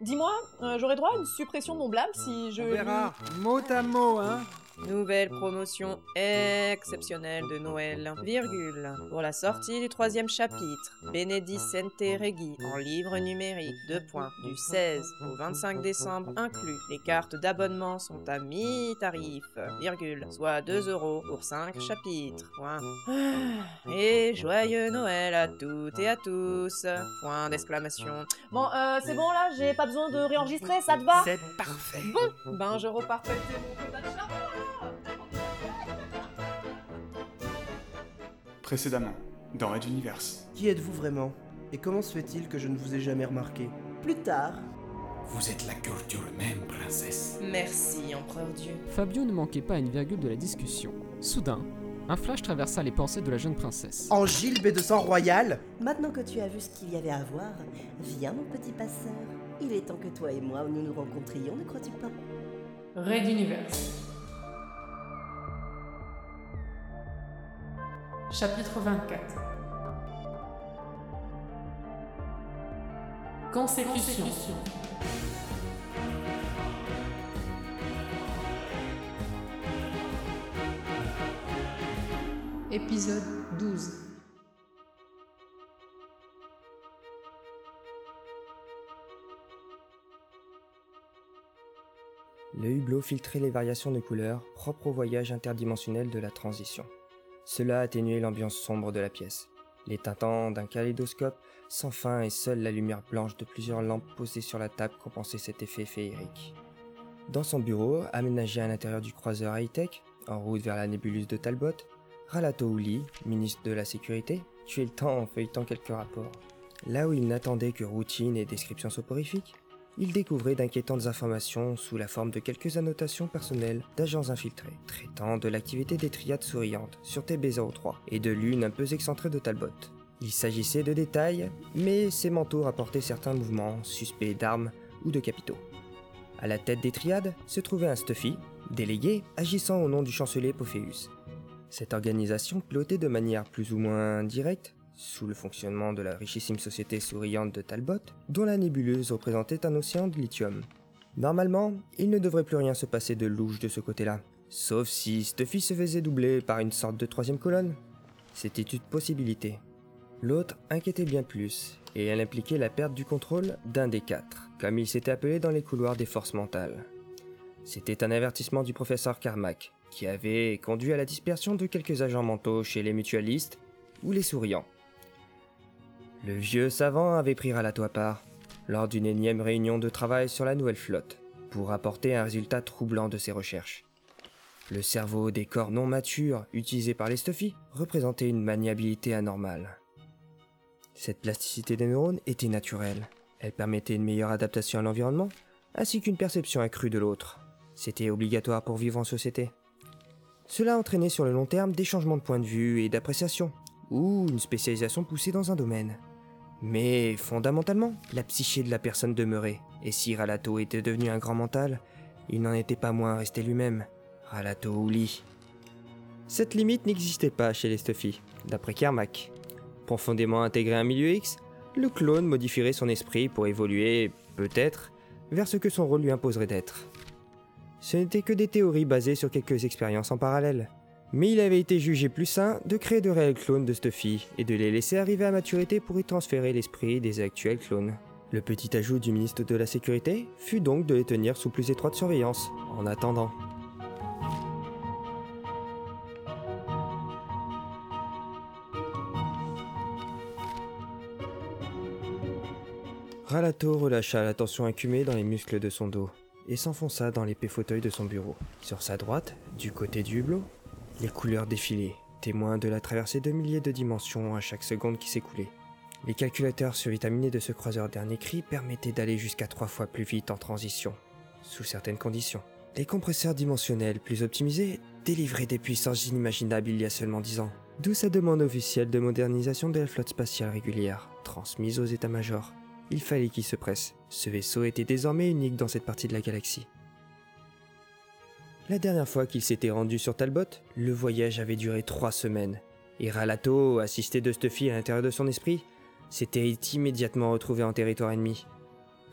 Dis-moi, euh, j'aurais droit à une suppression de mon blâme si je... On verra, mot à mot, hein Nouvelle promotion exceptionnelle de Noël, virgule, pour la sortie du troisième chapitre, Benedicente Regi, en livre numérique, deux points, du 16 au 25 décembre inclus. Les cartes d'abonnement sont à mi-tarif, virgule, soit 2 euros pour 5 chapitres, point. Ah, Et joyeux Noël à toutes et à tous, point d'exclamation. Bon, euh, c'est bon là, j'ai pas besoin de réenregistrer, ça te va? C'est parfait. Bon, ben je repars mon Précédemment, dans Red Universe. Qui êtes-vous vraiment? Et comment se fait-il que je ne vous ai jamais remarqué? Plus tard, Vous êtes la culture même, princesse. Merci, empereur Dieu. Fabio ne manquait pas à une virgule de la discussion. Soudain, un flash traversa les pensées de la jeune princesse. Angile B de sang royal maintenant que tu as vu ce qu'il y avait à voir, viens mon petit passeur. Il est temps que toi et moi nous nous rencontrions, ne crois-tu pas? Red Universe. Chapitre 24 Consécution. Épisode 12 Le hublot filtrait les variations de couleurs propres au voyage interdimensionnel de la transition. Cela atténuait l'ambiance sombre de la pièce, les tintants d'un kaléidoscope sans fin et seule la lumière blanche de plusieurs lampes posées sur la table compensait cet effet féerique. Dans son bureau, aménagé à l'intérieur du croiseur high-tech, en route vers la nébuleuse de Talbot, Ralato Uli, ministre de la Sécurité, tuait le temps en feuilletant quelques rapports. Là où il n'attendait que routine et descriptions soporifiques, il découvrait d'inquiétantes informations sous la forme de quelques annotations personnelles d'agents infiltrés, traitant de l'activité des triades souriantes sur TB03 et de l'une un peu excentrée de Talbot. Il s'agissait de détails, mais ces manteaux rapportaient certains mouvements suspects d'armes ou de capitaux. À la tête des triades se trouvait un Stuffy, délégué agissant au nom du chancelier Pophéus. Cette organisation pilotait de manière plus ou moins directe sous le fonctionnement de la richissime société souriante de Talbot, dont la nébuleuse représentait un océan de lithium. Normalement, il ne devrait plus rien se passer de louche de ce côté-là, sauf si Stuffy se faisait doubler par une sorte de troisième colonne. C'était une possibilité. L'autre inquiétait bien plus, et elle impliquait la perte du contrôle d'un des quatre, comme il s'était appelé dans les couloirs des forces mentales. C'était un avertissement du professeur Carmack, qui avait conduit à la dispersion de quelques agents mentaux chez les mutualistes ou les souriants. Le vieux savant avait pris Ralato à part, lors d'une énième réunion de travail sur la nouvelle flotte, pour apporter un résultat troublant de ses recherches. Le cerveau des corps non matures utilisés par les Stuffy représentait une maniabilité anormale. Cette plasticité des neurones était naturelle. Elle permettait une meilleure adaptation à l'environnement, ainsi qu'une perception accrue de l'autre. C'était obligatoire pour vivre en société. Cela entraînait sur le long terme des changements de point de vue et d'appréciation, ou une spécialisation poussée dans un domaine. Mais fondamentalement, la psyché de la personne demeurait, et si Ralato était devenu un grand mental, il n'en était pas moins resté lui-même, Ralato Ouli. Cette limite n'existait pas chez les Stuffy, d'après Kermack. Profondément intégré à un milieu X, le clone modifierait son esprit pour évoluer, peut-être, vers ce que son rôle lui imposerait d'être. Ce n'étaient que des théories basées sur quelques expériences en parallèle. Mais il avait été jugé plus sain de créer de réels clones de Stuffy et de les laisser arriver à maturité pour y transférer l'esprit des actuels clones. Le petit ajout du ministre de la Sécurité fut donc de les tenir sous plus étroite surveillance, en attendant. Ralato relâcha la tension incumée dans les muscles de son dos et s'enfonça dans l'épais fauteuil de son bureau. Sur sa droite, du côté du hublot, les couleurs défilaient, témoins de la traversée de milliers de dimensions à chaque seconde qui s'écoulait. Les calculateurs survitaminés de ce croiseur dernier cri permettaient d'aller jusqu'à trois fois plus vite en transition, sous certaines conditions. Les compresseurs dimensionnels plus optimisés délivraient des puissances inimaginables il y a seulement dix ans, d'où sa demande officielle de modernisation de la flotte spatiale régulière, transmise aux états-majors. Il fallait qu'il se presse, ce vaisseau était désormais unique dans cette partie de la galaxie. La dernière fois qu'il s'était rendu sur Talbot, le voyage avait duré trois semaines, et Ralato, assisté de Stuffy à l'intérieur de son esprit, s'était immédiatement retrouvé en territoire ennemi.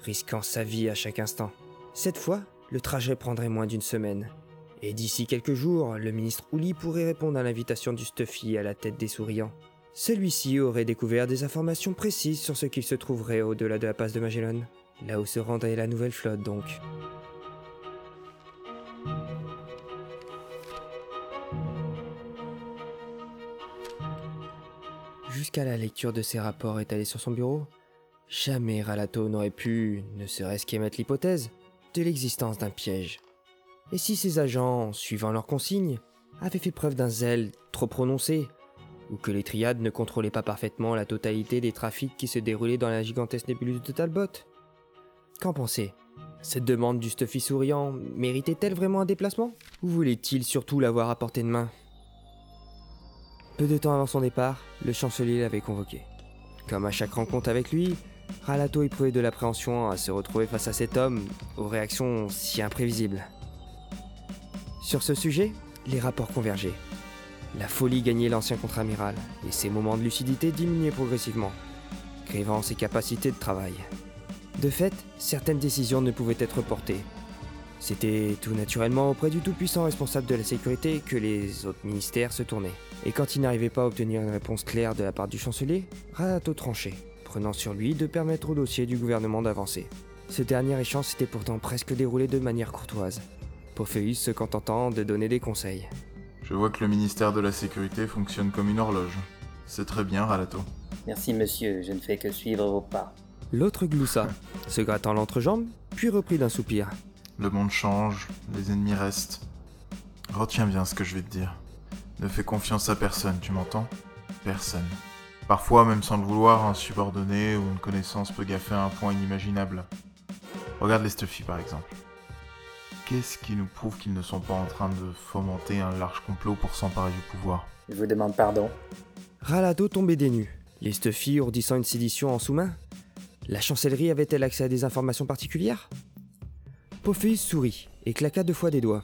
risquant sa vie à chaque instant. Cette fois, le trajet prendrait moins d'une semaine. Et d'ici quelques jours, le ministre Ouli pourrait répondre à l'invitation du Stuffy à la tête des souriants. Celui-ci aurait découvert des informations précises sur ce qu'il se trouverait au-delà de la passe de Magellan, là où se rendrait la nouvelle flotte donc. Jusqu'à la lecture de ces rapports étalés sur son bureau, jamais Ralato n'aurait pu, ne serait-ce qu'émettre l'hypothèse, de l'existence d'un piège. Et si ces agents, suivant leurs consignes, avaient fait preuve d'un zèle trop prononcé, ou que les triades ne contrôlaient pas parfaitement la totalité des trafics qui se déroulaient dans la gigantesque nébuleuse de Talbot Qu'en pensez Cette demande du Stuffy souriant méritait-elle vraiment un déplacement? Ou voulait-il surtout l'avoir à portée de main? Peu de temps avant son départ, le chancelier l'avait convoqué. Comme à chaque rencontre avec lui, Ralato éprouvait de l'appréhension à se retrouver face à cet homme aux réactions si imprévisibles. Sur ce sujet, les rapports convergeaient. La folie gagnait l'ancien contre-amiral, et ses moments de lucidité diminuaient progressivement, grivant ses capacités de travail. De fait, certaines décisions ne pouvaient être portées. C'était tout naturellement auprès du tout-puissant responsable de la sécurité que les autres ministères se tournaient. Et quand il n'arrivait pas à obtenir une réponse claire de la part du chancelier, Ralato tranchait, prenant sur lui de permettre au dossier du gouvernement d'avancer. Ce dernier échange s'était pourtant presque déroulé de manière courtoise, Pophéus se contentant de donner des conseils. Je vois que le ministère de la Sécurité fonctionne comme une horloge. C'est très bien, Ralato. Merci, monsieur, je ne fais que suivre vos pas. L'autre gloussa, se grattant l'entrejambe, puis reprit d'un soupir. Le monde change, les ennemis restent. Retiens bien ce que je vais te dire. Ne fais confiance à personne, tu m'entends? Personne. Parfois, même sans le vouloir, un subordonné ou une connaissance peut gaffer à un point inimaginable. Regarde les Stuffy par exemple. Qu'est-ce qui nous prouve qu'ils ne sont pas en train de fomenter un large complot pour s'emparer du pouvoir? Je vous demande pardon. Ralado tombait des nues, les Stuffy ourdissant une sédition en sous-main? La chancellerie avait-elle accès à des informations particulières? Pophéus sourit et claqua deux fois des doigts.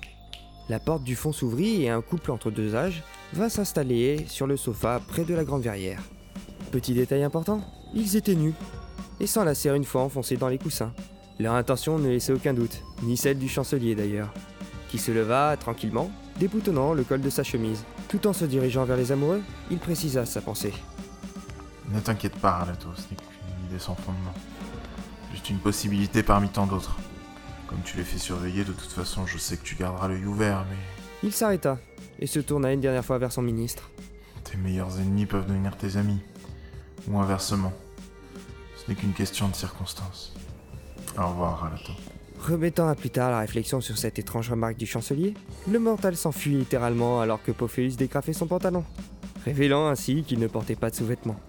La porte du fond s'ouvrit et un couple entre deux âges vint s'installer sur le sofa près de la grande verrière. Petit détail important, ils étaient nus, et serre une fois enfoncée dans les coussins. Leur intention ne laissait aucun doute, ni celle du chancelier d'ailleurs, qui se leva tranquillement, déboutonnant le col de sa chemise. Tout en se dirigeant vers les amoureux, il précisa sa pensée. Ne t'inquiète pas, Ralato, ce n'est qu'une idée sans fondement. Juste une possibilité parmi tant d'autres. Comme tu les fais surveiller, de toute façon, je sais que tu garderas l'œil ouvert, mais Il s'arrêta et se tourna une dernière fois vers son ministre. tes meilleurs ennemis peuvent devenir tes amis. Ou inversement. Ce n'est qu'une question de circonstances. Au revoir, Ralato. Remettant à plus tard la réflexion sur cette étrange remarque du chancelier, le mortal s'enfuit littéralement alors que Pophéus dégrafait son pantalon, révélant ainsi qu'il ne portait pas de sous-vêtements.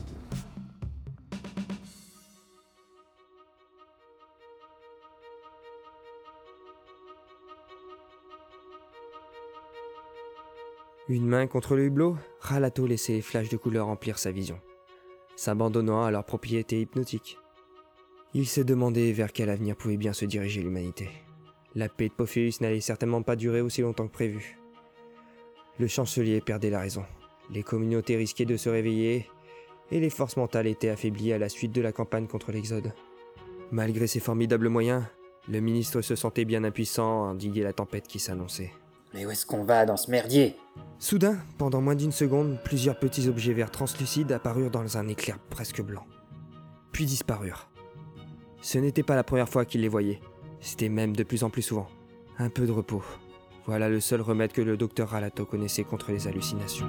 Une main contre le hublot, Ralato laissait les flashs de couleur remplir sa vision, s'abandonnant à leur propriété hypnotique. Il se demandait vers quel avenir pouvait bien se diriger l'humanité. La paix de Pophéus n'allait certainement pas durer aussi longtemps que prévu. Le chancelier perdait la raison. Les communautés risquaient de se réveiller et les forces mentales étaient affaiblies à la suite de la campagne contre l'Exode. Malgré ses formidables moyens, le ministre se sentait bien impuissant à endiguer la tempête qui s'annonçait. Mais où est-ce qu'on va dans ce merdier? Soudain, pendant moins d'une seconde, plusieurs petits objets verts translucides apparurent dans un éclair presque blanc, puis disparurent. Ce n'était pas la première fois qu'il les voyait, c'était même de plus en plus souvent. Un peu de repos. Voilà le seul remède que le docteur Ralato connaissait contre les hallucinations.